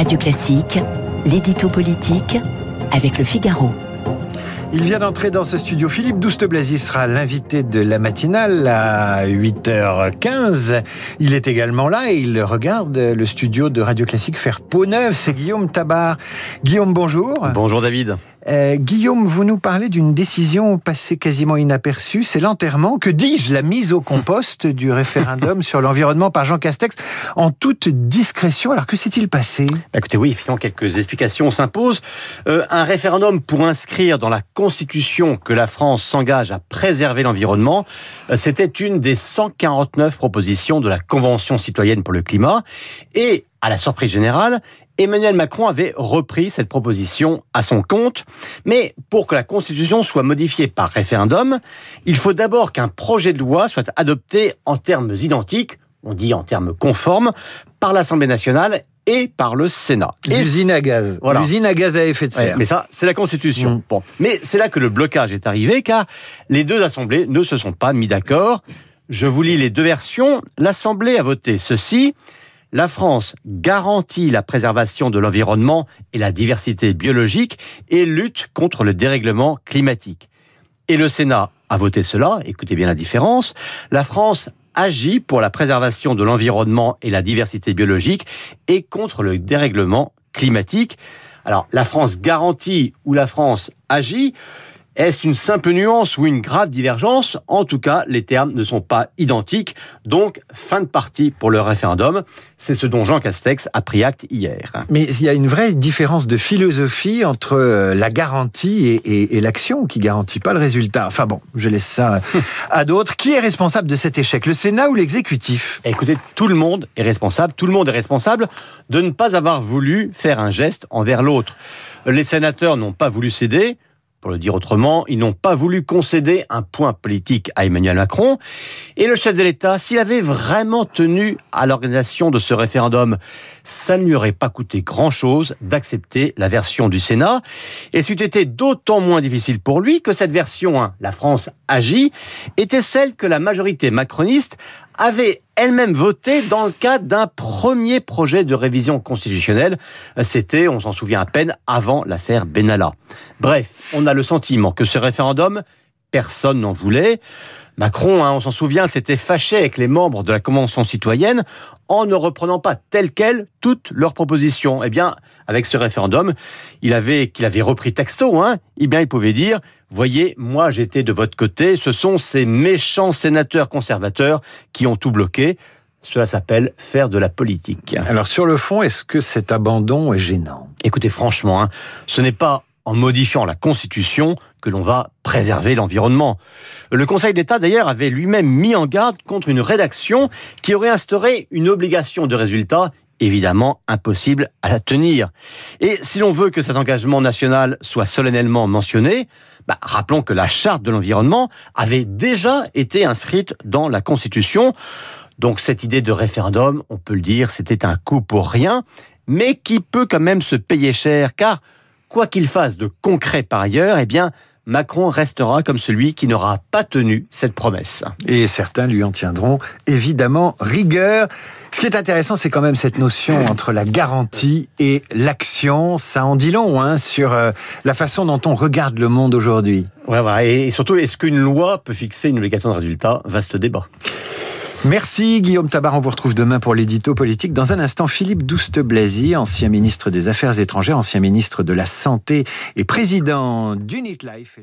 Radio Classique, l'édito politique avec le Figaro. Il vient d'entrer dans ce studio. Philippe Douste-Blazy sera l'invité de la matinale à 8h15. Il est également là et il regarde le studio de Radio Classique faire peau neuve. C'est Guillaume Tabar. Guillaume, bonjour. Bonjour David. Euh, Guillaume, vous nous parlez d'une décision passée quasiment inaperçue, c'est l'enterrement, que dis-je, la mise au compost du référendum sur l'environnement par Jean Castex, en toute discrétion. Alors que s'est-il passé? Écoutez, oui, effectivement, quelques explications s'imposent. Euh, un référendum pour inscrire dans la Constitution que la France s'engage à préserver l'environnement, euh, c'était une des 149 propositions de la Convention citoyenne pour le climat. Et à la surprise générale, Emmanuel Macron avait repris cette proposition à son compte. Mais pour que la Constitution soit modifiée par référendum, il faut d'abord qu'un projet de loi soit adopté en termes identiques, on dit en termes conformes, par l'Assemblée nationale et par le Sénat. L'usine à gaz. Voilà. L'usine à gaz à effet de serre. mais ça, c'est la Constitution. Mm. Bon. Mais c'est là que le blocage est arrivé, car les deux assemblées ne se sont pas mis d'accord. Je vous lis les deux versions. L'Assemblée a voté ceci la France garantit la préservation de l'environnement et la diversité biologique et lutte contre le dérèglement climatique. Et le Sénat a voté cela, écoutez bien la différence, la France agit pour la préservation de l'environnement et la diversité biologique et contre le dérèglement climatique. Alors, la France garantit ou la France agit, est-ce une simple nuance ou une grave divergence? En tout cas, les termes ne sont pas identiques. Donc, fin de partie pour le référendum. C'est ce dont Jean Castex a pris acte hier. Mais il y a une vraie différence de philosophie entre euh, la garantie et, l'action qui garantit pas le résultat. Enfin bon, je laisse ça à d'autres. Qui est responsable de cet échec? Le Sénat ou l'exécutif? Écoutez, tout le monde est responsable. Tout le monde est responsable de ne pas avoir voulu faire un geste envers l'autre. Les sénateurs n'ont pas voulu céder. Pour le dire autrement, ils n'ont pas voulu concéder un point politique à Emmanuel Macron. Et le chef de l'État, s'il avait vraiment tenu à l'organisation de ce référendum, ça ne lui aurait pas coûté grand-chose d'accepter la version du Sénat. Et c'eût été d'autant moins difficile pour lui que cette version, la France agit, était celle que la majorité macroniste avait elle-même voté dans le cadre d'un premier projet de révision constitutionnelle. C'était, on s'en souvient à peine, avant l'affaire Benalla. Bref, on a le sentiment que ce référendum, personne n'en voulait. Macron, hein, on s'en souvient, s'était fâché avec les membres de la Convention citoyenne en ne reprenant pas telles quelles toutes leurs propositions. Eh bien, avec ce référendum, il avait qu'il avait repris texto, hein, eh bien, il pouvait dire Voyez, moi j'étais de votre côté, ce sont ces méchants sénateurs conservateurs qui ont tout bloqué. Cela s'appelle faire de la politique. Alors sur le fond, est-ce que cet abandon est gênant? Écoutez, franchement, hein, ce n'est pas en modifiant la Constitution que l'on va préserver l'environnement. Le Conseil d'État, d'ailleurs, avait lui-même mis en garde contre une rédaction qui aurait instauré une obligation de résultat évidemment impossible à la tenir. Et si l'on veut que cet engagement national soit solennellement mentionné, bah, rappelons que la charte de l'environnement avait déjà été inscrite dans la Constitution. Donc cette idée de référendum, on peut le dire, c'était un coup pour rien, mais qui peut quand même se payer cher, car quoi qu'il fasse de concret par ailleurs, eh bien, Macron restera comme celui qui n'aura pas tenu cette promesse. Et certains lui en tiendront évidemment rigueur. Ce qui est intéressant, c'est quand même cette notion entre la garantie et l'action. Ça en dit long hein, sur euh, la façon dont on regarde le monde aujourd'hui. Ouais, voilà. Et surtout, est-ce qu'une loi peut fixer une obligation de résultat? Vaste débat. Merci Guillaume Tabar, on vous retrouve demain pour l'édito politique. Dans un instant, Philippe Douste-Blazy, ancien ministre des Affaires étrangères, ancien ministre de la Santé et président d'Unit Life.